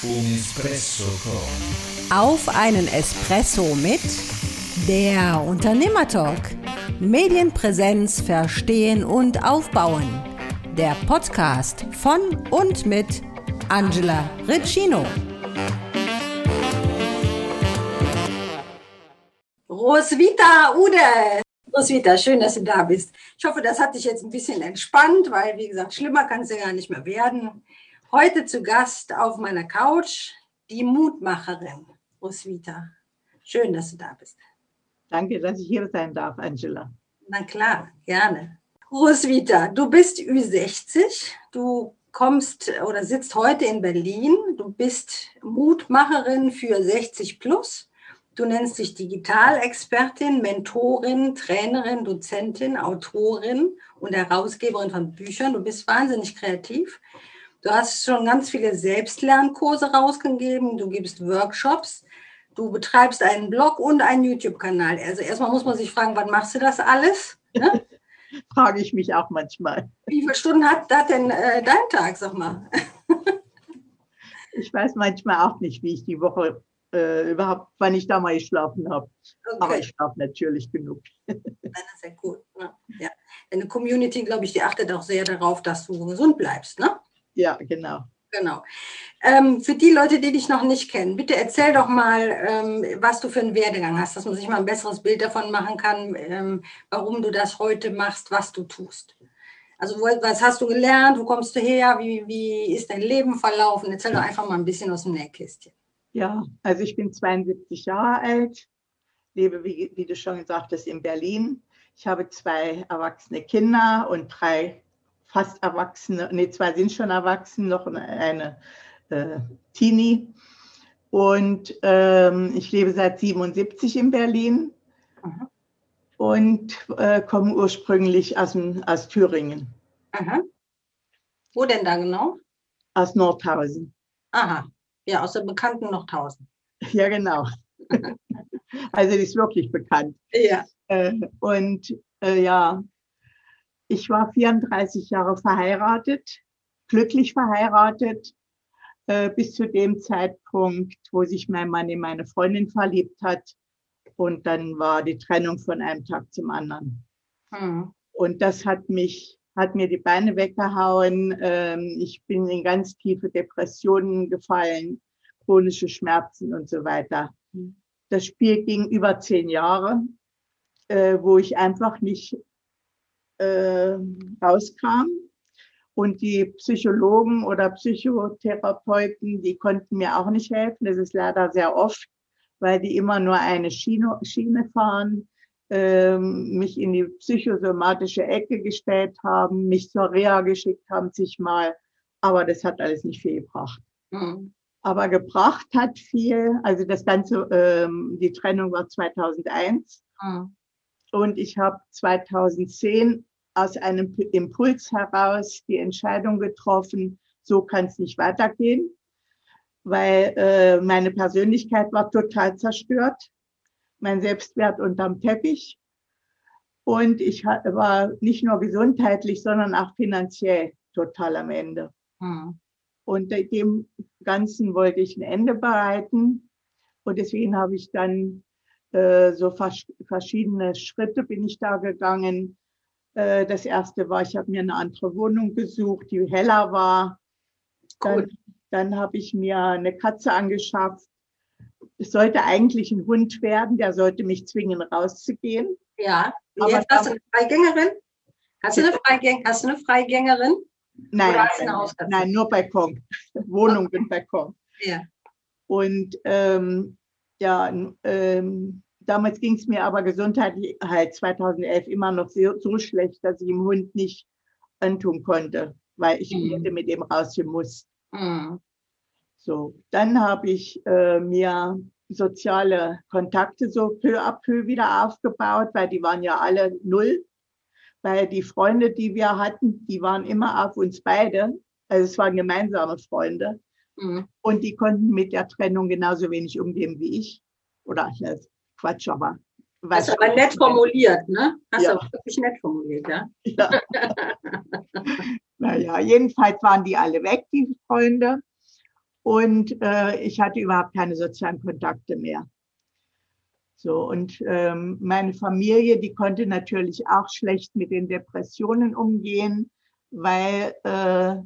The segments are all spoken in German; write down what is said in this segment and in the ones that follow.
Un Espresso con. Auf einen Espresso mit der Unternehmertalk. Medienpräsenz verstehen und aufbauen. Der Podcast von und mit Angela Riccino. Roswitha Ude. Roswitha, schön, dass du da bist. Ich hoffe, das hat dich jetzt ein bisschen entspannt, weil, wie gesagt, schlimmer kann es ja gar nicht mehr werden. Heute zu Gast auf meiner Couch die Mutmacherin Roswitha. Schön, dass du da bist. Danke, dass ich hier sein darf, Angela. Na klar, gerne. Roswitha, du bist Ü60, du kommst oder sitzt heute in Berlin, du bist Mutmacherin für 60 plus Du nennst dich Digitalexpertin, Mentorin, Trainerin, Dozentin, Autorin und Herausgeberin von Büchern. Du bist wahnsinnig kreativ. Du hast schon ganz viele Selbstlernkurse rausgegeben. Du gibst Workshops. Du betreibst einen Blog und einen YouTube-Kanal. Also erstmal muss man sich fragen, wann machst du das alles? Ne? Frage ich mich auch manchmal. Wie viele Stunden hat das denn äh, dein Tag, sag mal? ich weiß manchmal auch nicht, wie ich die Woche äh, überhaupt, wann ich da mal geschlafen habe. Okay. Aber ich schlafe natürlich genug. das ist ja gut. Ne? Ja. Deine Community, glaube ich, die achtet auch sehr darauf, dass du gesund bleibst, ne? Ja, genau. Genau. Ähm, für die Leute, die dich noch nicht kennen, bitte erzähl doch mal, ähm, was du für einen Werdegang hast, dass man sich mal ein besseres Bild davon machen kann, ähm, warum du das heute machst, was du tust. Also was hast du gelernt, wo kommst du her, wie, wie ist dein Leben verlaufen? Erzähl doch einfach mal ein bisschen aus dem Nähkästchen. Ja, also ich bin 72 Jahre alt, lebe, wie, wie du schon gesagt hast, in Berlin. Ich habe zwei erwachsene Kinder und drei fast Erwachsene, nee, zwei sind schon erwachsen, noch eine äh, Teenie. Und ähm, ich lebe seit 77 in Berlin Aha. und äh, komme ursprünglich aus, aus Thüringen. Aha. Wo denn da genau? Aus Nordhausen. Aha, ja, aus der bekannten Nordhausen. Ja, genau. also die ist wirklich bekannt. Ja. Äh, und äh, ja, ich war 34 Jahre verheiratet, glücklich verheiratet, äh, bis zu dem Zeitpunkt, wo sich mein Mann in meine Freundin verliebt hat. Und dann war die Trennung von einem Tag zum anderen. Hm. Und das hat mich, hat mir die Beine weggehauen. Ähm, ich bin in ganz tiefe Depressionen gefallen, chronische Schmerzen und so weiter. Hm. Das Spiel ging über zehn Jahre, äh, wo ich einfach nicht äh, rauskam. Und die Psychologen oder Psychotherapeuten, die konnten mir auch nicht helfen. Das ist leider sehr oft, weil die immer nur eine Schiene, Schiene fahren, ähm, mich in die psychosomatische Ecke gestellt haben, mich zur Reha geschickt haben, sich mal. Aber das hat alles nicht viel gebracht. Mhm. Aber gebracht hat viel, also das Ganze, ähm, die Trennung war 2001. Mhm. Und ich habe 2010 aus einem Impuls heraus die Entscheidung getroffen, so kann es nicht weitergehen, weil äh, meine Persönlichkeit war total zerstört, mein Selbstwert unterm Teppich. Und ich war nicht nur gesundheitlich, sondern auch finanziell total am Ende. Hm. Und dem Ganzen wollte ich ein Ende bereiten. Und deswegen habe ich dann äh, so vers verschiedene Schritte bin ich da gegangen. Äh, das erste war, ich habe mir eine andere Wohnung gesucht, die heller war. Dann, dann habe ich mir eine Katze angeschafft. Es sollte eigentlich ein Hund werden, der sollte mich zwingen, rauszugehen. Ja, aber jetzt hast du eine Freigängerin? Hast du eine, Freigäng hast du eine Freigängerin? Nein, nein, nur Balkon. Wohnung okay. und Balkon. Ja. Und ähm, ja, ähm, damals ging es mir aber gesundheitlich halt 2011 immer noch so, so, schlecht, dass ich dem Hund nicht antun konnte, weil ich mhm. hätte mit ihm rausgehen muss. Mhm. So, dann habe ich äh, mir soziale Kontakte so peu à peu wieder aufgebaut, weil die waren ja alle null. Weil die Freunde, die wir hatten, die waren immer auf uns beide. Also es waren gemeinsame Freunde. Mhm. Und die konnten mit der Trennung genauso wenig umgehen wie ich. Oder ich Quatsch, aber. Hast aber nett formuliert, ne? Hast ja. du wirklich nett formuliert, ja? ja. naja, jedenfalls waren die alle weg, die Freunde. und äh, ich hatte überhaupt keine sozialen Kontakte mehr. So, und ähm, meine Familie, die konnte natürlich auch schlecht mit den Depressionen umgehen, weil äh,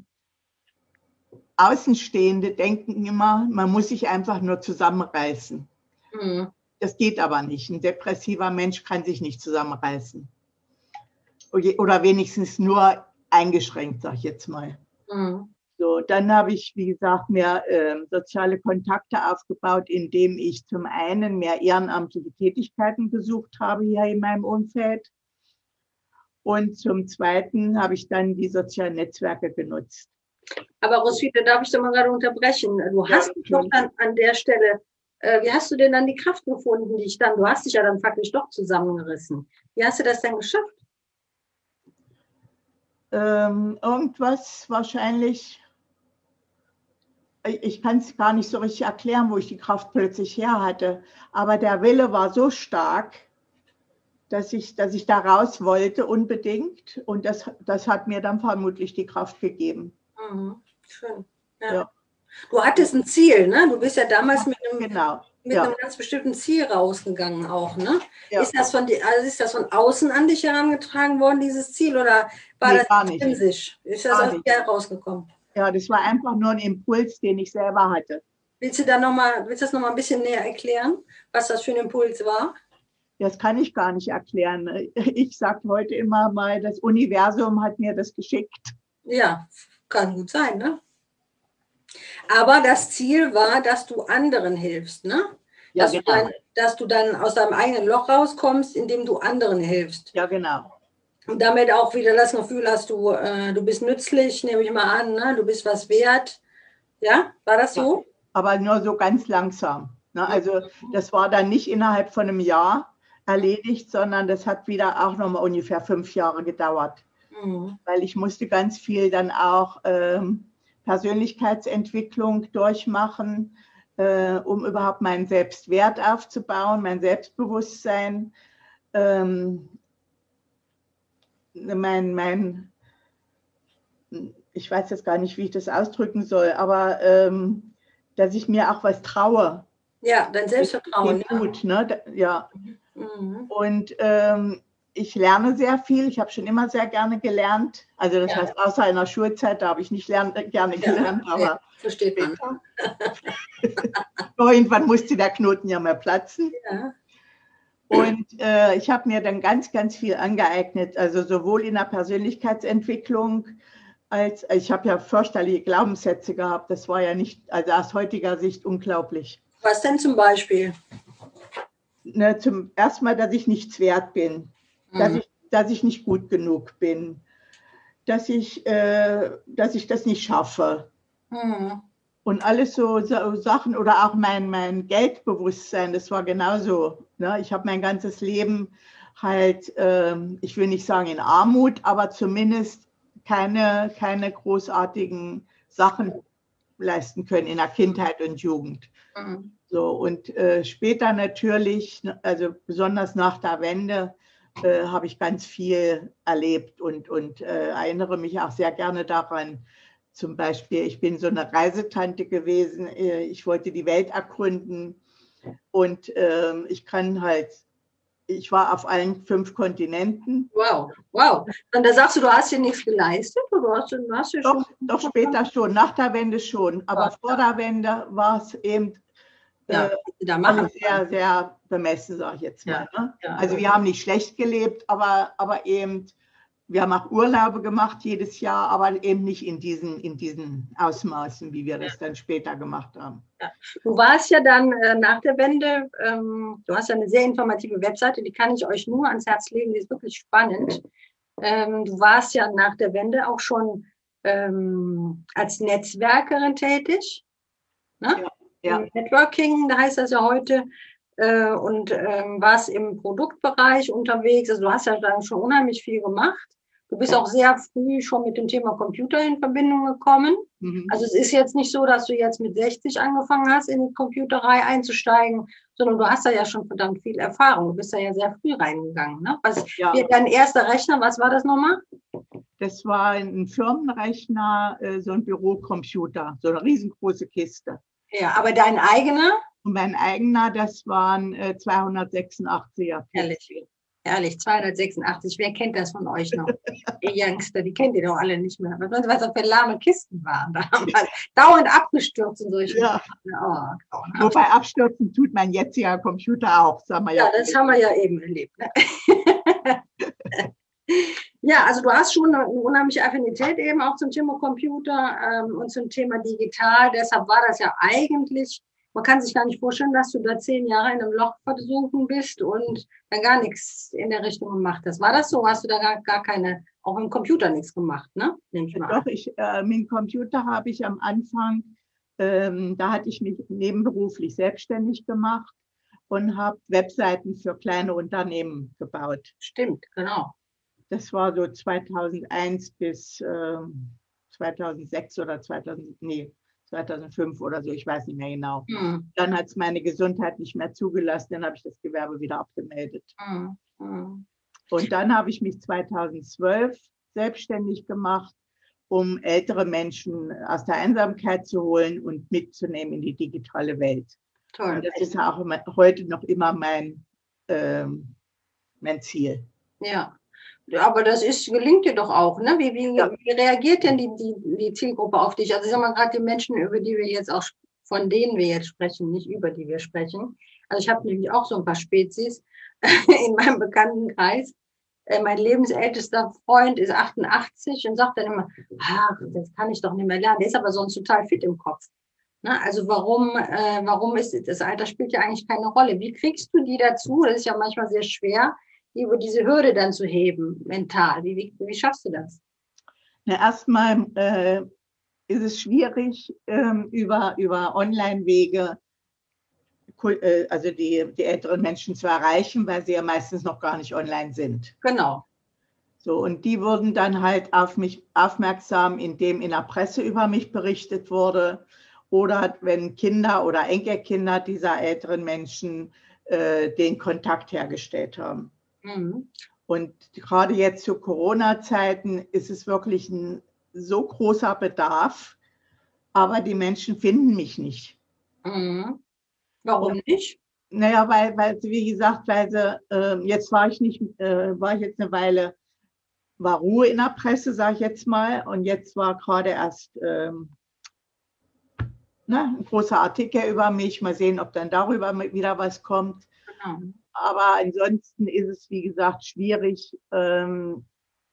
Außenstehende denken immer, man muss sich einfach nur zusammenreißen. Mhm. Das geht aber nicht. Ein depressiver Mensch kann sich nicht zusammenreißen. Oder wenigstens nur eingeschränkt, sag ich jetzt mal. Mhm. So, dann habe ich, wie gesagt, mehr äh, soziale Kontakte aufgebaut, indem ich zum einen mehr ehrenamtliche Tätigkeiten gesucht habe hier in meinem Umfeld. Und zum Zweiten habe ich dann die sozialen Netzwerke genutzt. Aber Roswitha, darf ich da mal gerade unterbrechen? Du ja, hast dich doch dann an der Stelle, äh, wie hast du denn dann die Kraft gefunden, die ich dann, du hast dich ja dann faktisch doch zusammengerissen. Wie hast du das denn geschafft? Ähm, irgendwas wahrscheinlich ich kann es gar nicht so richtig erklären, wo ich die Kraft plötzlich her hatte. Aber der Wille war so stark, dass ich, dass ich da raus wollte unbedingt. Und das, das hat mir dann vermutlich die Kraft gegeben. Mhm. Schön. Ja. ja. Du hattest ein Ziel, ne? Du bist ja damals mit einem, genau. mit ja. einem ganz bestimmten Ziel rausgegangen auch, ne? Ja. Ist, das von also ist das von außen an dich herangetragen worden, dieses Ziel, oder war nee, das intrinsisch? Ist das aus dir rausgekommen? Ja, das war einfach nur ein Impuls, den ich selber hatte. Willst du da noch mal, willst du das noch mal ein bisschen näher erklären, was das für ein Impuls war? Das kann ich gar nicht erklären. Ich sage heute immer mal, das Universum hat mir das geschickt. Ja, kann gut sein, ne? Aber das Ziel war, dass du anderen hilfst, ne? Ja, dass, genau. du dann, dass du dann aus deinem eigenen Loch rauskommst, indem du anderen hilfst. Ja, genau und damit auch wieder das Gefühl hast, du, äh, du bist nützlich, nehme ich mal an, ne? du bist was wert. Ja, war das so? Ja, aber nur so ganz langsam. Ne? Also das war dann nicht innerhalb von einem Jahr erledigt, sondern das hat wieder auch nochmal ungefähr fünf Jahre gedauert. Mhm. Weil ich musste ganz viel dann auch ähm, Persönlichkeitsentwicklung durchmachen, äh, um überhaupt meinen Selbstwert aufzubauen, mein Selbstbewusstsein. Ähm, mein, mein, ich weiß jetzt gar nicht, wie ich das ausdrücken soll, aber ähm, dass ich mir auch was traue. Ja, dein Selbstvertrauen. Ja. Gut, ne? Ja. Mhm. Und ähm, ich lerne sehr viel. Ich habe schon immer sehr gerne gelernt. Also das ja. heißt, außer in der Schulzeit, da habe ich nicht lern, gerne gelernt, ja, aber versteht man. Irgendwann musste der Knoten ja mal platzen. Ja. Und äh, ich habe mir dann ganz, ganz viel angeeignet, also sowohl in der Persönlichkeitsentwicklung als ich habe ja fürchterliche Glaubenssätze gehabt. Das war ja nicht, also aus heutiger Sicht unglaublich. Was denn zum Beispiel? Ne, zum ersten Mal, dass ich nichts wert bin, mhm. dass, ich, dass ich nicht gut genug bin, dass ich, äh, dass ich das nicht schaffe. Mhm. Und alles so, so, Sachen oder auch mein, mein Geldbewusstsein, das war genauso. Ne? Ich habe mein ganzes Leben halt, ähm, ich will nicht sagen in Armut, aber zumindest keine, keine großartigen Sachen leisten können in der Kindheit und Jugend. Mhm. So, und äh, später natürlich, also besonders nach der Wende, äh, habe ich ganz viel erlebt und, und äh, erinnere mich auch sehr gerne daran, zum Beispiel, ich bin so eine Reisetante gewesen. Äh, ich wollte die Welt ergründen und ähm, ich kann halt, ich war auf allen fünf Kontinenten. Wow, wow. Und da sagst du, du hast dir nichts geleistet? Oder hast du, hast du doch, schon doch später schon, nach der Wende schon. Aber wow. vor der Wende war es eben ja, äh, sehr, sehr bemessen, sage ich jetzt mal. Ne? ja, also wir haben nicht schlecht gelebt, aber, aber eben wir haben auch Urlaube gemacht jedes Jahr, aber eben nicht in diesen, in diesen Ausmaßen, wie wir das dann später gemacht haben. Du warst ja dann äh, nach der Wende, ähm, du hast ja eine sehr informative Webseite, die kann ich euch nur ans Herz legen, die ist wirklich spannend. Ähm, du warst ja nach der Wende auch schon ähm, als Netzwerkerin tätig. Ne? Ja, ja. Networking, da heißt das ja heute äh, und ähm, warst im Produktbereich unterwegs. Also du hast ja dann schon unheimlich viel gemacht. Du bist auch sehr früh schon mit dem Thema Computer in Verbindung gekommen. Mhm. Also es ist jetzt nicht so, dass du jetzt mit 60 angefangen hast, in die Computerei einzusteigen, sondern du hast da ja schon verdammt viel Erfahrung. Du bist da ja sehr früh reingegangen. Ne? Was ja. dein erster Rechner, was war das nochmal? Das war ein Firmenrechner, äh, so ein Bürocomputer, so eine riesengroße Kiste. Ja, aber dein eigener? Und mein eigener, das waren äh, 286er. Herrlich. Herrlich, 286. Wer kennt das von euch noch? ihr Youngster, die kennt ihr doch alle nicht mehr. Was das für lahme Kisten waren. Da haben wir dauernd abgestürzt und solche. Ja. Oh. Wobei abstürzen tut mein jetziger Computer auch, sagen wir ja. ja, das haben wir ja eben erlebt. Ne? ja, also du hast schon eine unheimliche Affinität eben auch zum Thema Computer ähm, und zum Thema digital. Deshalb war das ja eigentlich man kann sich gar nicht vorstellen, dass du da zehn Jahre in einem Loch versunken bist und dann gar nichts in der Richtung gemacht hast. War das so? Hast du da gar, gar keine, auch im Computer nichts gemacht, ne? Nehme ich mal Doch, ich, äh, mit dem Computer habe ich am Anfang, ähm, da hatte ich mich nebenberuflich selbstständig gemacht und habe Webseiten für kleine Unternehmen gebaut. Stimmt, genau. Das war so 2001 bis äh, 2006 oder 2000, nee, 2005 oder so, ich weiß nicht mehr genau. Mhm. Dann hat es meine Gesundheit nicht mehr zugelassen, dann habe ich das Gewerbe wieder abgemeldet. Mhm. Und dann habe ich mich 2012 selbstständig gemacht, um ältere Menschen aus der Einsamkeit zu holen und mitzunehmen in die digitale Welt. Toll. Und das ist auch heute noch immer mein, ähm, mein Ziel. Ja, aber das ist, gelingt dir doch auch, ne? Wie, wie, ja. wie reagiert denn die, die, die Zielgruppe auf dich? Also ich sag mal gerade die Menschen, über die wir jetzt auch, von denen wir jetzt sprechen, nicht über die wir sprechen. Also ich habe nämlich auch so ein paar Spezies in meinem Bekanntenkreis. Äh, mein lebensältester Freund ist 88 und sagt dann immer, ach, das kann ich doch nicht mehr lernen. Der ist aber sonst total fit im Kopf. Ne? Also warum, äh, warum ist das Alter spielt ja eigentlich keine Rolle. Wie kriegst du die dazu? Das ist ja manchmal sehr schwer, über diese Hürde dann zu heben, mental? Wie, wie, wie schaffst du das? Na, erstmal äh, ist es schwierig, ähm, über, über Online-Wege äh, also die, die älteren Menschen zu erreichen, weil sie ja meistens noch gar nicht online sind. Genau. So, und die wurden dann halt auf mich aufmerksam, indem in der Presse über mich berichtet wurde oder wenn Kinder oder Enkelkinder dieser älteren Menschen äh, den Kontakt hergestellt haben. Mhm. Und gerade jetzt zu Corona-Zeiten ist es wirklich ein so großer Bedarf, aber die Menschen finden mich nicht. Mhm. Warum Und, nicht? Naja, weil, weil wie gesagt, weil sie, äh, jetzt war ich nicht, äh, war ich jetzt eine Weile, war Ruhe in der Presse, sage ich jetzt mal, und jetzt war gerade erst ähm, ne, ein großer Artikel über mich. Mal sehen, ob dann darüber wieder was kommt. Genau. Aber ansonsten ist es, wie gesagt, schwierig, ähm,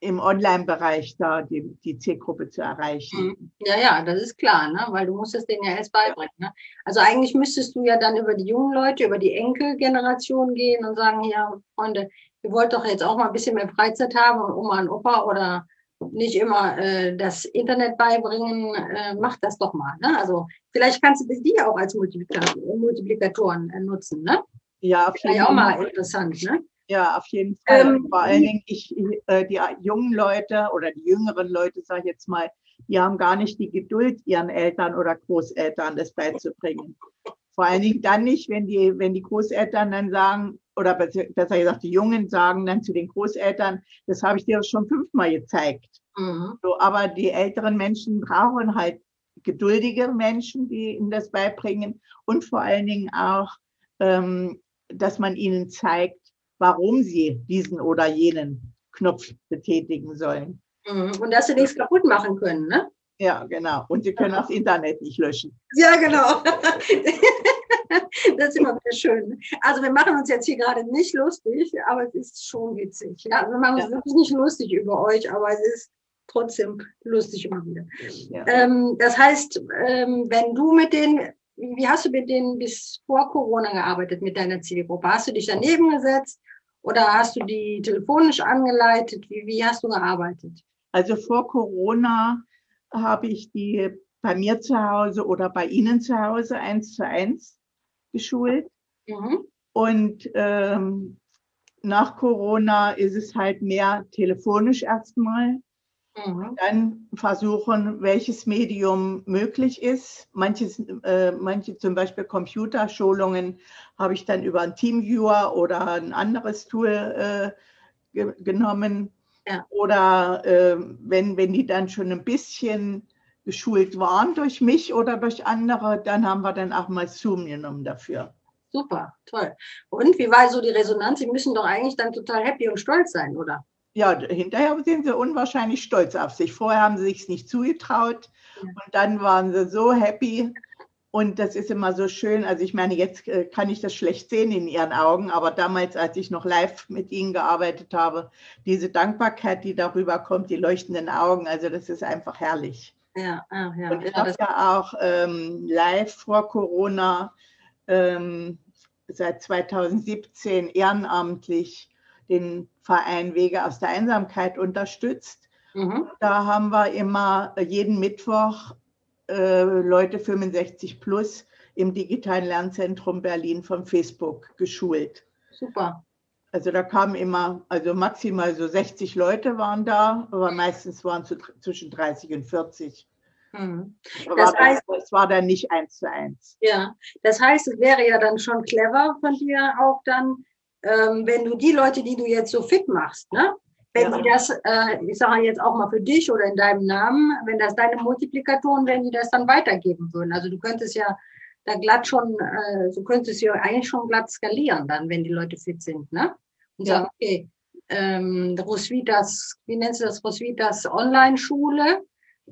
im Online-Bereich da die, die Zielgruppe zu erreichen. Mhm. Ja, ja, das ist klar, ne? weil du musst es denen ja erst beibringen. Ne? Also eigentlich müsstest du ja dann über die jungen Leute, über die Enkelgeneration gehen und sagen, ja, Freunde, ihr wollt doch jetzt auch mal ein bisschen mehr Freizeit haben und Oma und Opa oder nicht immer äh, das Internet beibringen, äh, macht das doch mal. Ne? Also vielleicht kannst du die auch als Multiplikatoren äh, nutzen. Ne? Ja, auf jeden Fall. auch mal interessant, ne? Ja, auf jeden Fall. Ähm, Vor allen Dingen, ich, äh, die jungen Leute oder die jüngeren Leute, sage ich jetzt mal, die haben gar nicht die Geduld, ihren Eltern oder Großeltern das beizubringen. Vor allen Dingen dann nicht, wenn die, wenn die Großeltern dann sagen, oder besser gesagt, die Jungen sagen dann zu den Großeltern, das habe ich dir schon fünfmal gezeigt. Mhm. So, aber die älteren Menschen brauchen halt geduldige Menschen, die ihnen das beibringen und vor allen Dingen auch ähm, dass man ihnen zeigt, warum sie diesen oder jenen Knopf betätigen sollen. Mhm. Und dass sie nichts kaputt machen können, ne? Ja, genau. Und sie können das Internet nicht löschen. Ja, genau. das ist immer wieder schön. Also wir machen uns jetzt hier gerade nicht lustig, aber es ist schon witzig. Ja, wir machen uns ja. wirklich nicht lustig über euch, aber es ist trotzdem lustig immer wieder. Ja. Ähm, das heißt, ähm, wenn du mit den wie hast du mit denen bis vor Corona gearbeitet mit deiner Zielgruppe? Hast du dich daneben gesetzt oder hast du die telefonisch angeleitet? Wie, wie hast du gearbeitet? Also vor Corona habe ich die bei mir zu Hause oder bei Ihnen zu Hause eins zu eins geschult. Mhm. Und ähm, nach Corona ist es halt mehr telefonisch erstmal. Mhm. Dann versuchen, welches Medium möglich ist. Manches, äh, manche zum Beispiel Computerschulungen habe ich dann über einen Teamviewer oder ein anderes Tool äh, ge genommen. Ja. Oder äh, wenn, wenn die dann schon ein bisschen geschult waren durch mich oder durch andere, dann haben wir dann auch mal Zoom genommen dafür. Super, toll. Und wie war so die Resonanz? Sie müssen doch eigentlich dann total happy und stolz sein, oder? Ja, hinterher sind sie unwahrscheinlich stolz auf sich. Vorher haben sie sich nicht zugetraut und dann waren sie so happy. Und das ist immer so schön. Also ich meine, jetzt äh, kann ich das schlecht sehen in ihren Augen, aber damals, als ich noch live mit ihnen gearbeitet habe, diese Dankbarkeit, die darüber kommt, die leuchtenden Augen, also das ist einfach herrlich. Ja, ja, ja. Und ich habe ja auch ähm, live vor Corona ähm, seit 2017 ehrenamtlich den Verein Wege aus der Einsamkeit unterstützt. Mhm. Da haben wir immer jeden Mittwoch äh, Leute 65 plus im digitalen Lernzentrum Berlin von Facebook geschult. Super. Also da kamen immer, also maximal so 60 Leute waren da, aber meistens waren es zwischen 30 und 40. Mhm. Das heißt, es war dann nicht eins zu eins. Ja, das heißt, es wäre ja dann schon clever von dir auch dann, ähm, wenn du die Leute, die du jetzt so fit machst, ne? Wenn ja. die das, äh, ich sage jetzt auch mal für dich oder in deinem Namen, wenn das deine Multiplikatoren, wenn die das dann weitergeben würden. Also du könntest ja da glatt schon, äh, du könntest ja eigentlich schon glatt skalieren dann, wenn die Leute fit sind, ne? Und ja. sagen, okay, ähm, Rosvitas, wie nennst du das, Rosvitas Online-Schule,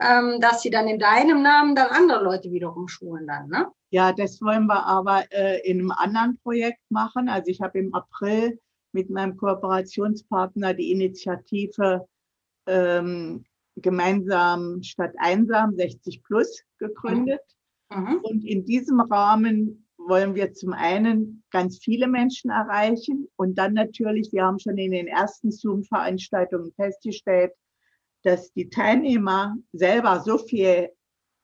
ähm, dass sie dann in deinem Namen dann andere Leute wiederum schulen dann, ne? Ja, das wollen wir aber äh, in einem anderen Projekt machen. Also ich habe im April mit meinem Kooperationspartner die Initiative ähm, gemeinsam statt einsam 60 plus gegründet. Mhm. Und in diesem Rahmen wollen wir zum einen ganz viele Menschen erreichen und dann natürlich, wir haben schon in den ersten Zoom-Veranstaltungen festgestellt, dass die Teilnehmer selber so viel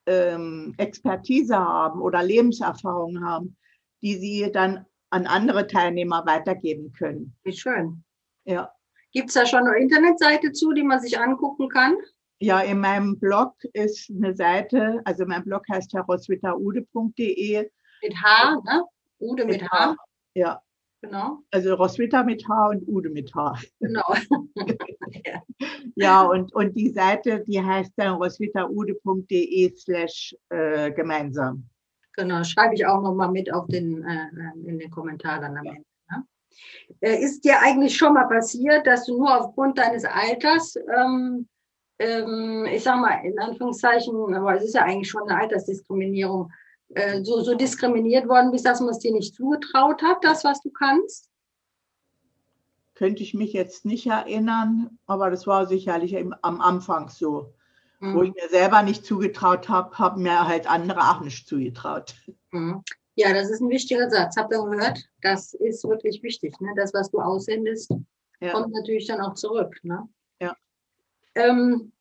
ähm, Expertise haben oder Lebenserfahrung haben, die sie dann an andere Teilnehmer weitergeben können. Wie schön. Ja. Gibt es da schon eine Internetseite zu, die man sich angucken kann? Ja, in meinem Blog ist eine Seite, also mein Blog heißt ja roswitaude.de. Mit H, ne? Ude mit, mit H. H. Ja. Genau. Also Roswitha mit H und Ude mit H. Genau. ja, und, und die Seite, die heißt dann roswithaude.de slash äh, gemeinsam. Genau, schreibe ich auch nochmal mit auf den, äh, in den Kommentar dann am Ende. Ne? Äh, ist dir eigentlich schon mal passiert, dass du nur aufgrund deines Alters, ähm, ähm, ich sag mal in Anführungszeichen, aber es ist ja eigentlich schon eine Altersdiskriminierung, äh, so, so diskriminiert worden bist, dass man es dir nicht zugetraut hat, das, was du kannst? Könnte ich mich jetzt nicht erinnern, aber das war sicherlich im, am Anfang so. Mhm. Wo ich mir selber nicht zugetraut habe, haben mir halt andere auch nicht zugetraut. Mhm. Ja, das ist ein wichtiger Satz. Habt ihr gehört? Das ist wirklich wichtig. Ne? Das, was du aussendest, ja. kommt natürlich dann auch zurück. Ne? Ja. Ähm,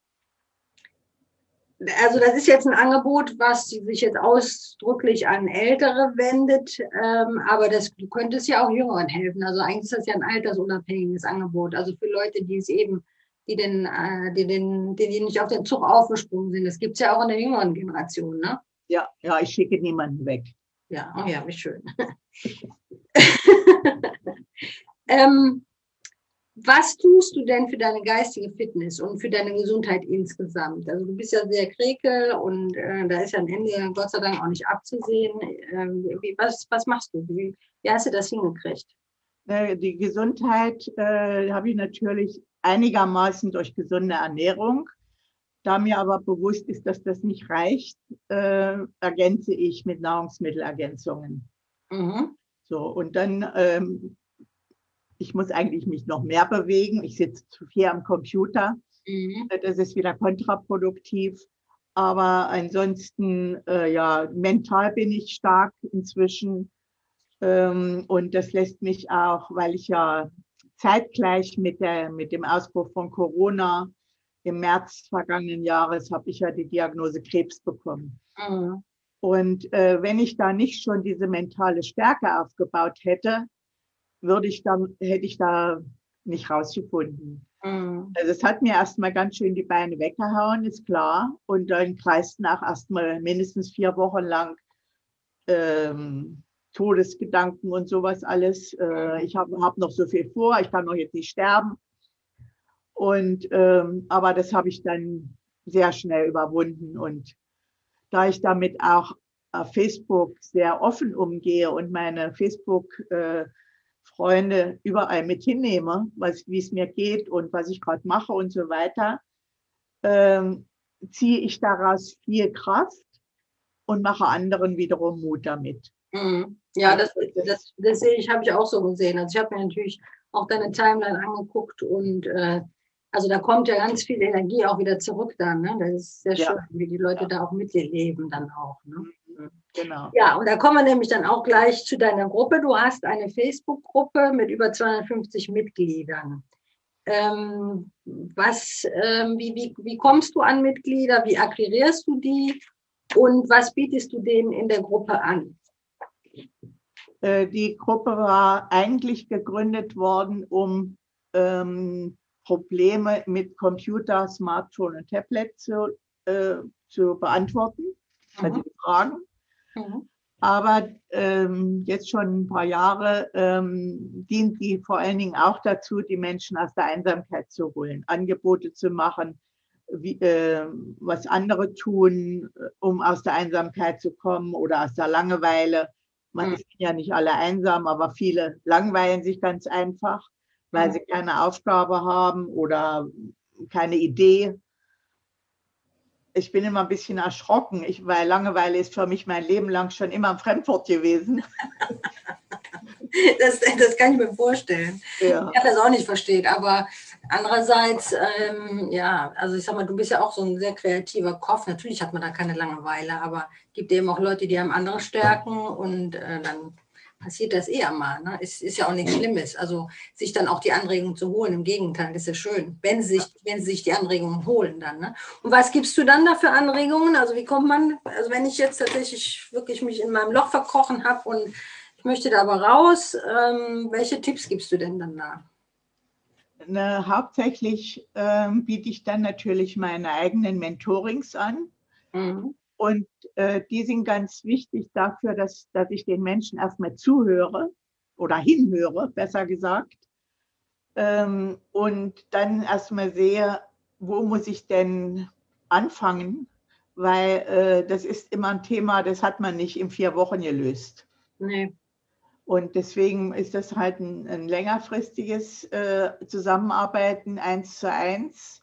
also das ist jetzt ein Angebot, was sich jetzt ausdrücklich an Ältere wendet, ähm, aber das, du könntest ja auch Jüngeren helfen. Also eigentlich ist das ja ein altersunabhängiges Angebot. Also für Leute, die es eben die den, äh, die den, die, die nicht auf den Zug aufgesprungen sind. Das gibt es ja auch in der jüngeren Generation, ne? Ja, ja, ich schicke niemanden weg. Ja, oh ja, wie schön. ähm, was tust du denn für deine geistige Fitness und für deine Gesundheit insgesamt? Also du bist ja sehr kreke und äh, da ist ja ein Ende Gott sei Dank auch nicht abzusehen. Ähm, wie, was, was machst du? Wie, wie hast du das hingekriegt? Die Gesundheit äh, habe ich natürlich einigermaßen durch gesunde Ernährung. Da mir aber bewusst ist, dass das nicht reicht, äh, ergänze ich mit Nahrungsmittelergänzungen. Mhm. So, und dann, ähm, ich muss eigentlich mich noch mehr bewegen. Ich sitze zu viel am Computer. Mhm. Das ist wieder kontraproduktiv. Aber ansonsten, äh, ja, mental bin ich stark inzwischen. Ähm, und das lässt mich auch, weil ich ja zeitgleich mit, der, mit dem Ausbruch von Corona im März vergangenen Jahres habe ich ja die Diagnose Krebs bekommen. Mhm. Und äh, wenn ich da nicht schon diese mentale Stärke aufgebaut hätte, würde ich dann, hätte ich da nicht rausgefunden. Mhm. Also es hat mir erstmal ganz schön die Beine weggehauen, ist klar. Und dann kreisten auch erstmal mindestens vier Wochen lang ähm, Todesgedanken und sowas alles. Äh, ich habe hab noch so viel vor, ich kann noch jetzt nicht sterben. Und ähm, aber das habe ich dann sehr schnell überwunden. Und da ich damit auch auf Facebook sehr offen umgehe und meine Facebook-Freunde äh, überall mit hinnehme, was, wie es mir geht und was ich gerade mache und so weiter, ähm, ziehe ich daraus viel Kraft und mache anderen wiederum Mut damit. Mhm. Ja, das, das, das sehe ich, habe ich auch so gesehen. Also ich habe mir natürlich auch deine Timeline angeguckt und äh, also da kommt ja ganz viel Energie auch wieder zurück dann. Ne? Das ist sehr schön, ja. wie die Leute ja. da auch mit dir leben dann auch. Ne? Genau. Ja, und da kommen wir nämlich dann auch gleich zu deiner Gruppe. Du hast eine Facebook-Gruppe mit über 250 Mitgliedern. Ähm, was, ähm, wie, wie, wie kommst du an Mitglieder? Wie akquirierst du die? Und was bietest du denen in der Gruppe an? Äh, die Gruppe war eigentlich gegründet worden, um ähm, Probleme mit Computer, Smartphone und Tablet zu, äh, zu beantworten, mhm. Fragen. Mhm. Aber ähm, jetzt schon ein paar Jahre ähm, dient die vor allen Dingen auch dazu, die Menschen aus der Einsamkeit zu holen, Angebote zu machen, wie, äh, was andere tun, um aus der Einsamkeit zu kommen oder aus der Langeweile. Man mhm. ist ja nicht alle einsam, aber viele langweilen sich ganz einfach weil sie keine Aufgabe haben oder keine Idee. Ich bin immer ein bisschen erschrocken, ich, weil Langeweile ist für mich mein Leben lang schon immer ein Fremdwort gewesen. Das, das kann ich mir vorstellen. Ja. Ich kann das auch nicht verstehen, aber andererseits, ähm, ja, also ich sag mal, du bist ja auch so ein sehr kreativer Kopf. Natürlich hat man da keine Langeweile, aber es gibt eben auch Leute, die haben andere Stärken und äh, dann passiert das eher mal. Ne? Ist, ist ja auch nichts Schlimmes. Also sich dann auch die Anregungen zu holen, im Gegenteil, ist ja schön, wenn sie sich, wenn sie sich die Anregungen holen dann. Ne? Und was gibst du dann da für Anregungen? Also wie kommt man, also wenn ich jetzt tatsächlich wirklich mich in meinem Loch verkrochen habe und ich möchte da aber raus, ähm, welche Tipps gibst du denn dann da? Na, hauptsächlich ähm, biete ich dann natürlich meine eigenen Mentorings an. Mhm. Und äh, die sind ganz wichtig dafür, dass, dass ich den Menschen erstmal zuhöre oder hinhöre, besser gesagt. Ähm, und dann erstmal sehe, wo muss ich denn anfangen, weil äh, das ist immer ein Thema, das hat man nicht in vier Wochen gelöst. Nee. Und deswegen ist das halt ein, ein längerfristiges äh, Zusammenarbeiten eins zu eins.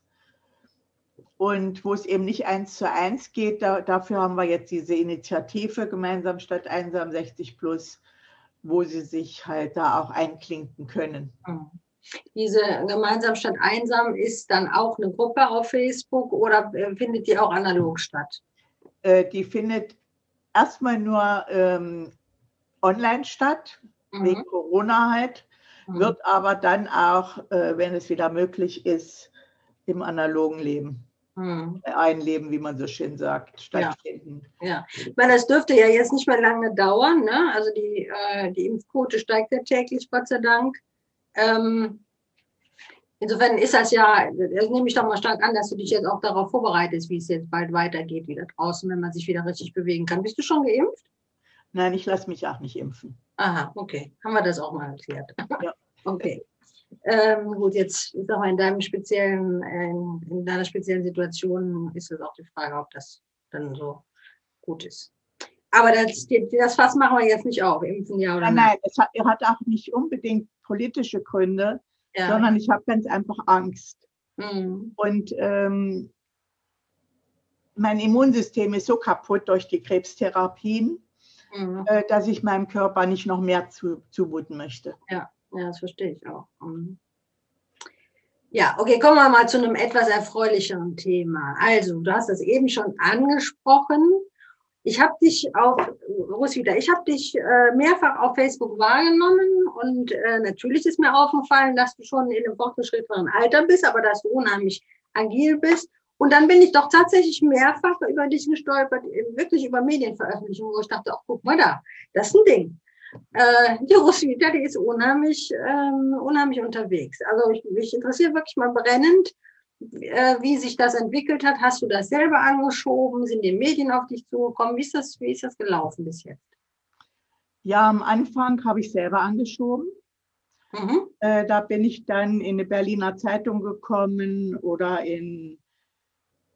Und wo es eben nicht eins zu eins geht, da, dafür haben wir jetzt diese Initiative Gemeinsam statt einsam 60 plus, wo sie sich halt da auch einklinken können. Mhm. Diese Gemeinsam statt einsam ist dann auch eine Gruppe auf Facebook oder äh, findet die auch analog statt? Äh, die findet erstmal nur ähm, online statt, mhm. wegen Corona halt, mhm. wird aber dann auch, äh, wenn es wieder möglich ist, im analogen Leben hm. einleben, wie man so schön sagt, stattfinden. Ja. ja, meine, das dürfte ja jetzt nicht mehr lange dauern. Ne? Also die, äh, die Impfquote steigt ja täglich, Gott sei Dank. Ähm, insofern ist das ja, das nehme ich doch mal stark an, dass du dich jetzt auch darauf vorbereitest, wie es jetzt bald weitergeht, wieder draußen, wenn man sich wieder richtig bewegen kann. Bist du schon geimpft? Nein, ich lasse mich auch nicht impfen. Aha, okay. Haben wir das auch mal erklärt. Ja. Okay. Ähm, gut, jetzt ist aber in deinem speziellen, in, in deiner speziellen Situation ist es auch die Frage, ob das dann so gut ist. Aber das, das Fass machen wir jetzt nicht auf, impfen ja oder nein. Nein, es hat, er hat auch nicht unbedingt politische Gründe, ja. sondern ich habe ganz einfach Angst. Mhm. Und ähm, mein Immunsystem ist so kaputt durch die Krebstherapien, mhm. äh, dass ich meinem Körper nicht noch mehr zu, zumuten möchte. Ja. Ja, das verstehe ich auch. Mhm. Ja, okay, kommen wir mal zu einem etwas erfreulicheren Thema. Also, du hast das eben schon angesprochen. Ich habe dich auf, Roswitha, ich habe dich äh, mehrfach auf Facebook wahrgenommen und äh, natürlich ist mir aufgefallen, dass du schon in einem fortgeschrittenen Alter bist, aber dass du unheimlich agil bist. Und dann bin ich doch tatsächlich mehrfach über dich gestolpert, wirklich über Medienveröffentlichungen, wo ich dachte, ach, guck mal da, das ist ein Ding äh, die Roswitha, die ist unheimlich, ähm, unheimlich unterwegs. Also ich, mich interessiert wirklich mal brennend, äh, wie sich das entwickelt hat. Hast du das selber angeschoben? Sind die Medien auf dich zugekommen? Wie ist das, wie ist das gelaufen bis jetzt? Ja, am Anfang habe ich selber angeschoben. Mhm. Äh, da bin ich dann in eine Berliner Zeitung gekommen oder in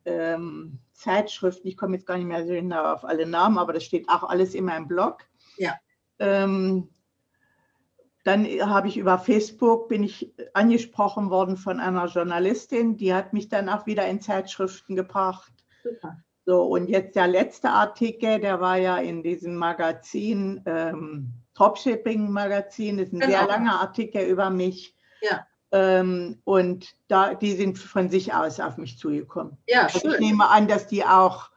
ähm, Zeitschriften. Ich komme jetzt gar nicht mehr so genau auf alle Namen, aber das steht auch alles in meinem Blog. Ja. Ähm, dann habe ich über Facebook, bin ich angesprochen worden von einer Journalistin, die hat mich dann auch wieder in Zeitschriften gebracht. Super. So, und jetzt der letzte Artikel, der war ja in diesem Magazin, ähm, Dropshipping-Magazin, ist ein genau. sehr langer Artikel über mich. Ja. Ähm, und da, die sind von sich aus auf mich zugekommen. Ja, schön. Also ich nehme an, dass die auch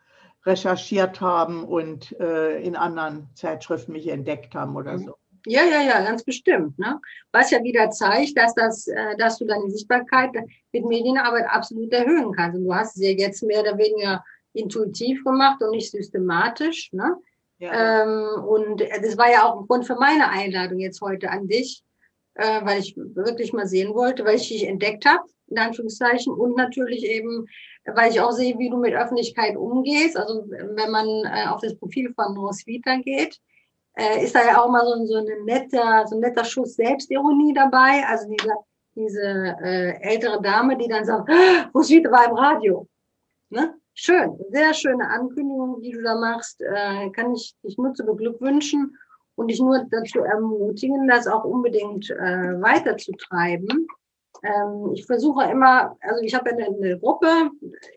recherchiert haben und äh, in anderen Zeitschriften mich entdeckt haben oder mhm. so. Ja, ja, ja, ganz bestimmt. Ne? Was ja wieder zeigt, dass, das, äh, dass du deine Sichtbarkeit mit Medienarbeit absolut erhöhen kannst. Und du hast es ja jetzt mehr oder weniger intuitiv gemacht und nicht systematisch. Ne? Ja. Ähm, und das war ja auch ein Grund für meine Einladung jetzt heute an dich, äh, weil ich wirklich mal sehen wollte, weil ich dich entdeckt habe, in Anführungszeichen, und natürlich eben, weil ich auch sehe, wie du mit Öffentlichkeit umgehst. Also wenn man äh, auf das Profil von Roswitha geht, äh, ist da ja auch mal so, so, eine netter, so ein netter Schuss Selbstironie dabei. Also diese, diese äh, ältere Dame, die dann sagt, ah, Roswitha war im Radio. Ne? Schön, sehr schöne Ankündigung, die du da machst. Äh, kann ich dich nur zu beglückwünschen und dich nur dazu ermutigen, das auch unbedingt äh, weiterzutreiben. Ähm, ich versuche immer, also ich habe eine, eine, Gruppe,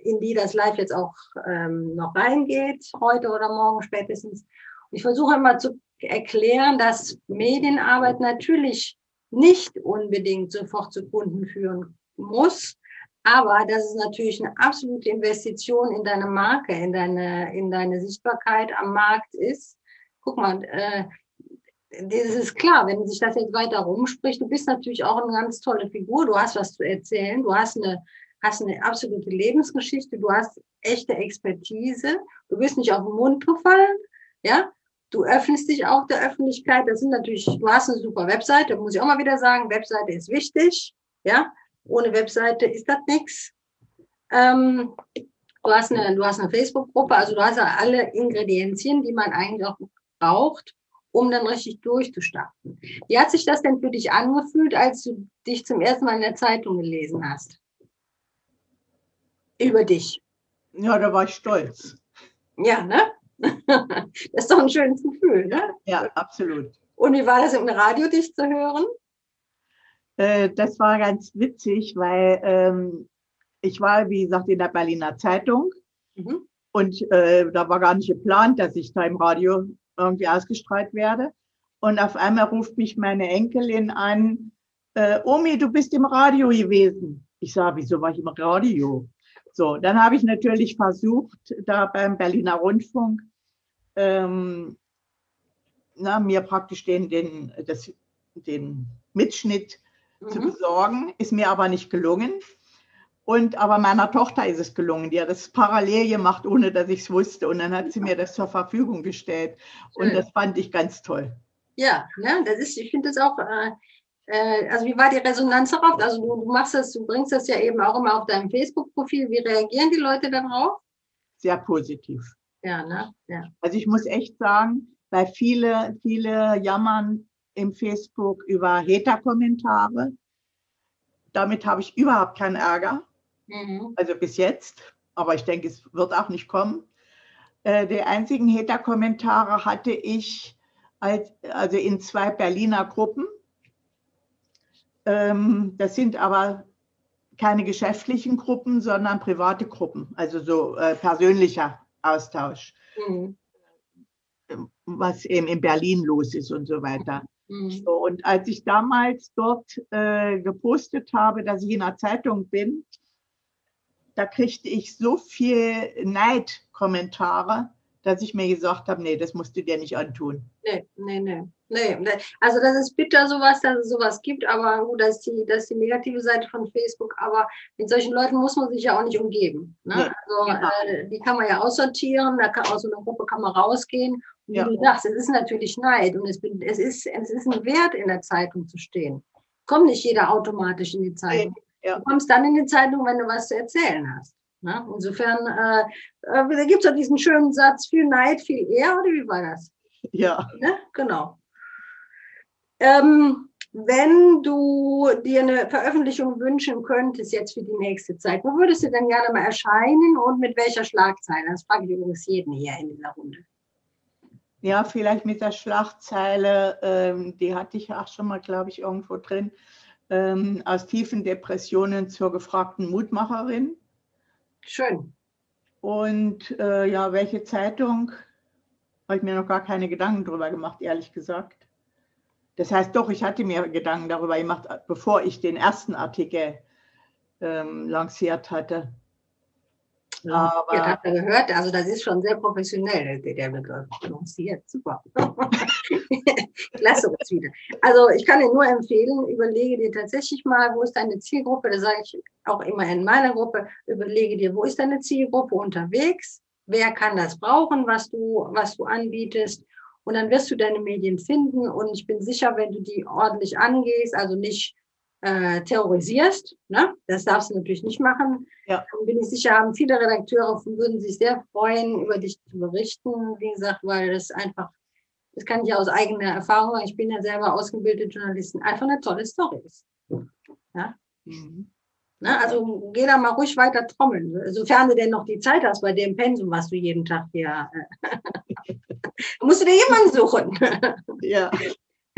in die das Live jetzt auch ähm, noch reingeht, heute oder morgen spätestens. Ich versuche immer zu erklären, dass Medienarbeit natürlich nicht unbedingt sofort zu Kunden führen muss, aber das ist natürlich eine absolute Investition in deine Marke, in deine, in deine Sichtbarkeit am Markt ist. Guck mal, äh, das ist klar, wenn sich das jetzt weiter rumspricht, du bist natürlich auch eine ganz tolle Figur, du hast was zu erzählen, du hast eine, hast eine absolute Lebensgeschichte, du hast echte Expertise, du bist nicht auf den Mund gefallen, ja, du öffnest dich auch der Öffentlichkeit, das sind natürlich, du hast eine super Webseite, muss ich auch mal wieder sagen, Webseite ist wichtig, ja, ohne Webseite ist das nichts. Ähm, du hast eine, du hast eine Facebook-Gruppe, also du hast ja alle Ingredienzien, die man eigentlich auch braucht, um dann richtig durchzustarten. Wie hat sich das denn für dich angefühlt, als du dich zum ersten Mal in der Zeitung gelesen hast? Über dich. Ja, da war ich stolz. Ja, ne? Das ist doch ein schönes Gefühl, ne? Ja, absolut. Und wie war das im Radio, dich zu hören? Äh, das war ganz witzig, weil ähm, ich war, wie gesagt, in der Berliner Zeitung mhm. und äh, da war gar nicht geplant, dass ich da im Radio irgendwie ausgestrahlt werde. Und auf einmal ruft mich meine Enkelin an, äh, Omi, du bist im Radio gewesen. Ich sage, wieso war ich im Radio? So, dann habe ich natürlich versucht, da beim Berliner Rundfunk ähm, na, mir praktisch den, den, das, den Mitschnitt mhm. zu besorgen, ist mir aber nicht gelungen. Und aber meiner Tochter ist es gelungen. Die hat das parallel gemacht, ohne dass ich es wusste. Und dann hat sie mir das zur Verfügung gestellt. Und Schön. das fand ich ganz toll. Ja, ne, das ist, ich finde das auch, äh, äh, also wie war die Resonanz darauf? Also du, du, machst das, du bringst das ja eben auch immer auf deinem Facebook-Profil. Wie reagieren die Leute darauf? Sehr positiv. Ja, ne? Ja. Also ich muss echt sagen, weil viele, viele jammern im Facebook über Hater-Kommentare. Damit habe ich überhaupt keinen Ärger. Mhm. Also bis jetzt. Aber ich denke, es wird auch nicht kommen. Äh, die einzigen Hater-Kommentare hatte ich als, also in zwei Berliner Gruppen. Ähm, das sind aber keine geschäftlichen Gruppen, sondern private Gruppen, also so äh, persönlicher Austausch, mhm. was eben in Berlin los ist und so weiter. Mhm. So, und als ich damals dort äh, gepostet habe, dass ich in einer Zeitung bin, da kriegte ich so viel Neidkommentare, dass ich mir gesagt habe, nee, das musst du dir nicht antun. Nee, nee, nee. Nee, also das ist bitter sowas, dass es sowas gibt, aber gut, das ist, die, das ist die negative Seite von Facebook, aber mit solchen Leuten muss man sich ja auch nicht umgeben. Ne? Nee, also genau. äh, die kann man ja aussortieren, da kann, aus so einer Gruppe kann man rausgehen. Und ja. wie du sagst, es ist natürlich Neid und es, es, ist, es ist ein Wert, in der Zeitung zu stehen. Kommt nicht jeder automatisch in die Zeitung. Ja. Du kommst dann in die Zeitung, wenn du was zu erzählen hast. Ne? Insofern, äh, äh, da gibt es ja diesen schönen Satz, viel Neid, viel eher, oder wie war das? Ja. Ne? Genau. Ähm, wenn du dir eine Veröffentlichung wünschen könntest jetzt für die nächste Zeit, wo würdest du denn gerne mal erscheinen und mit welcher Schlagzeile? Das frage ich übrigens jeden hier in dieser Runde. Ja, vielleicht mit der Schlagzeile, ähm, die hatte ich auch schon mal, glaube ich, irgendwo drin. Ähm, aus tiefen Depressionen zur gefragten Mutmacherin. Schön. Und äh, ja, welche Zeitung? Habe ich mir noch gar keine Gedanken darüber gemacht, ehrlich gesagt. Das heißt doch, ich hatte mir Gedanken darüber gemacht, bevor ich den ersten Artikel ähm, lanciert hatte. Aber ja, habt ihr gehört, also das ist schon sehr professionell, der Begriff. Lanciert, super. Klasse uns wieder. Also ich kann dir nur empfehlen, überlege dir tatsächlich mal, wo ist deine Zielgruppe, das sage ich auch immer in meiner Gruppe, überlege dir, wo ist deine Zielgruppe unterwegs, wer kann das brauchen, was du, was du anbietest und dann wirst du deine Medien finden und ich bin sicher, wenn du die ordentlich angehst, also nicht äh, terrorisierst, ne? das darfst du natürlich nicht machen, ja. dann bin ich sicher, haben viele Redakteure würden sich sehr freuen, über dich zu berichten, wie gesagt, weil das einfach, das kann ich aus eigener Erfahrung sagen, ich bin ja selber ausgebildete Journalistin, einfach eine tolle Story ist. Ja? Mhm. Ne? Also geh da mal ruhig weiter trommeln, sofern du denn noch die Zeit hast bei dem Pensum, was du jeden Tag hier. Äh, musst du dir jemanden suchen. ja.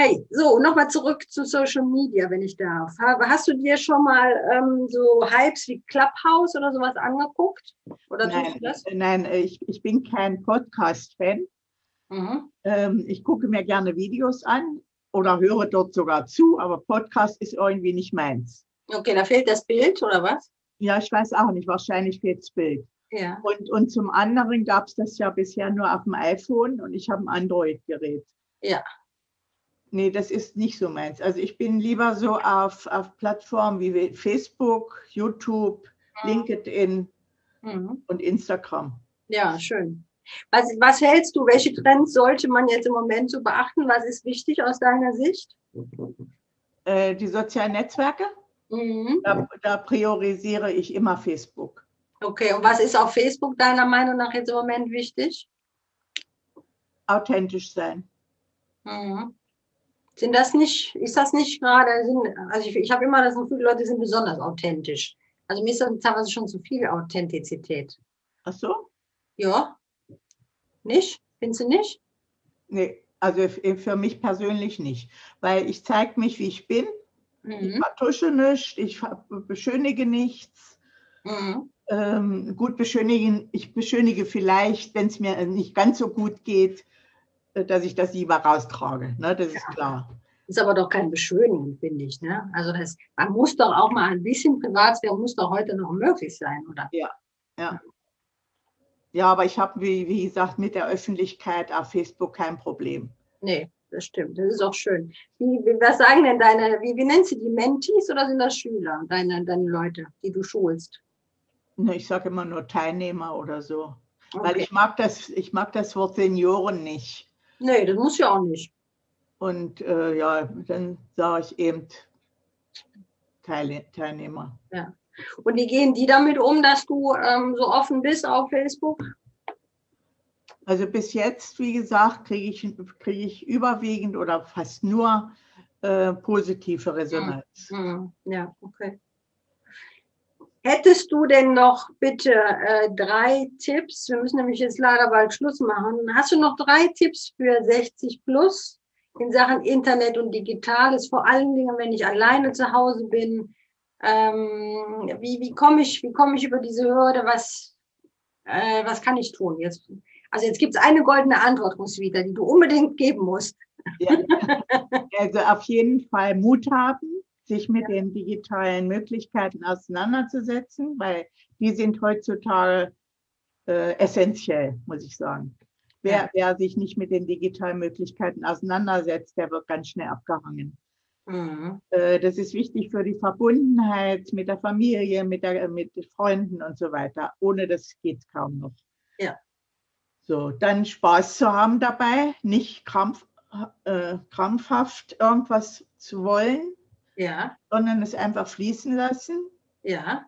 Hey, so, nochmal zurück zu Social Media, wenn ich darf. Hast du dir schon mal ähm, so Hypes wie Clubhouse oder sowas angeguckt? Oder nein, nein ich, ich bin kein Podcast-Fan. Mhm. Ähm, ich gucke mir gerne Videos an oder höre dort sogar zu, aber Podcast ist irgendwie nicht meins. Okay, da fehlt das Bild oder was? Ja, ich weiß auch nicht. Wahrscheinlich fehlt das Bild. Ja. Und, und zum anderen gab es das ja bisher nur auf dem iPhone und ich habe ein Android-Gerät. Ja. Nee, das ist nicht so meins. Also ich bin lieber so auf, auf Plattformen wie Facebook, YouTube, mhm. LinkedIn mhm. und Instagram. Ja, schön. Was, was hältst du? Welche Trends sollte man jetzt im Moment so beachten? Was ist wichtig aus deiner Sicht? Äh, die sozialen Netzwerke. Mhm. Da, da, priorisiere ich immer Facebook. Okay, und was ist auf Facebook deiner Meinung nach jetzt im Moment wichtig? Authentisch sein. Mhm. Sind das nicht, ist das nicht gerade, also ich, ich habe immer das Gefühl, Leute sind besonders authentisch. Also mir ist das teilweise schon zu viel Authentizität. Ach so? Ja. Nicht? Findest du nicht? Nee, also für mich persönlich nicht. Weil ich zeige mich, wie ich bin Mhm. Ich vertusche nichts, ich beschönige nichts. Mhm. Ähm, gut beschönigen, ich beschönige vielleicht, wenn es mir nicht ganz so gut geht, äh, dass ich das lieber raustrage. Ne? Das ja. ist klar. Ist aber doch kein Beschönigen, finde ich. Ne? Also das, man muss doch auch mal ein bisschen Privatsphäre muss doch heute noch möglich sein, oder? Ja, ja. Ja, aber ich habe, wie, wie gesagt, mit der Öffentlichkeit auf Facebook kein Problem. Nee, das stimmt. Das ist auch schön. Wie, was sagen denn deine, wie, wie nennst du die Mentis oder sind das Schüler, deine, deine Leute, die du schulst? Ich sage immer nur Teilnehmer oder so. Okay. Weil ich mag das, ich mag das Wort Senioren nicht. Nee, das muss ja auch nicht. Und äh, ja, dann sage ich eben Teil, Teilnehmer. Ja. Und wie gehen die damit um, dass du ähm, so offen bist auf Facebook? Also bis jetzt, wie gesagt, kriege ich, krieg ich überwiegend oder fast nur äh, positive Resonanz. Hm, hm, ja, okay. Hättest du denn noch bitte äh, drei Tipps? Wir müssen nämlich jetzt leider bald Schluss machen. Hast du noch drei Tipps für 60 plus in Sachen Internet und Digitales? Vor allen Dingen, wenn ich alleine zu Hause bin. Ähm, wie wie komme ich, wie komme ich über diese Hürde? Was, äh, was kann ich tun? Jetzt also jetzt gibt es eine goldene Antwort, Roswitha, die du unbedingt geben musst. Ja. Also auf jeden Fall Mut haben, sich mit den digitalen Möglichkeiten auseinanderzusetzen, weil die sind heutzutage äh, essentiell, muss ich sagen. Wer, wer sich nicht mit den digitalen Möglichkeiten auseinandersetzt, der wird ganz schnell abgehangen. Mhm. Äh, das ist wichtig für die Verbundenheit mit der Familie, mit, der, mit Freunden und so weiter. Ohne das geht es kaum noch. Ja. So, dann Spaß zu haben dabei, nicht krampf, äh, krampfhaft irgendwas zu wollen, ja. sondern es einfach fließen lassen. Ja.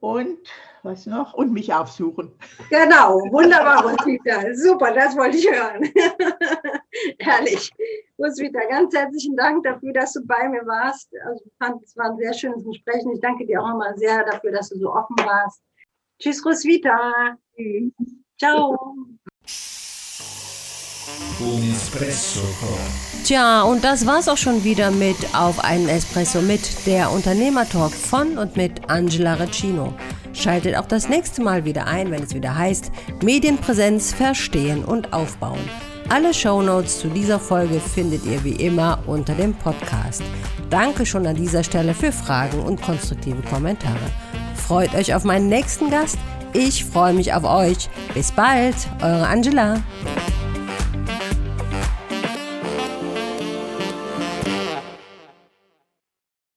Und was noch? Und mich aufsuchen. Genau, wunderbar, Rosita. Super, das wollte ich hören. Herrlich. Roswitha, ganz herzlichen Dank dafür, dass du bei mir warst. Also ich fand, es war ein sehr schönes Gespräch. Ich danke dir auch nochmal sehr dafür, dass du so offen warst. Tschüss, Roswitha. Ciao. Un Espresso Tja, und das war's auch schon wieder mit Auf einen Espresso mit der Unternehmertalk von und mit Angela Recino. Schaltet auch das nächste Mal wieder ein, wenn es wieder heißt Medienpräsenz verstehen und aufbauen. Alle Shownotes zu dieser Folge findet ihr wie immer unter dem Podcast. Danke schon an dieser Stelle für Fragen und konstruktive Kommentare. Freut euch auf meinen nächsten Gast. Ich freue mich auf euch. Bis bald, eure Angela.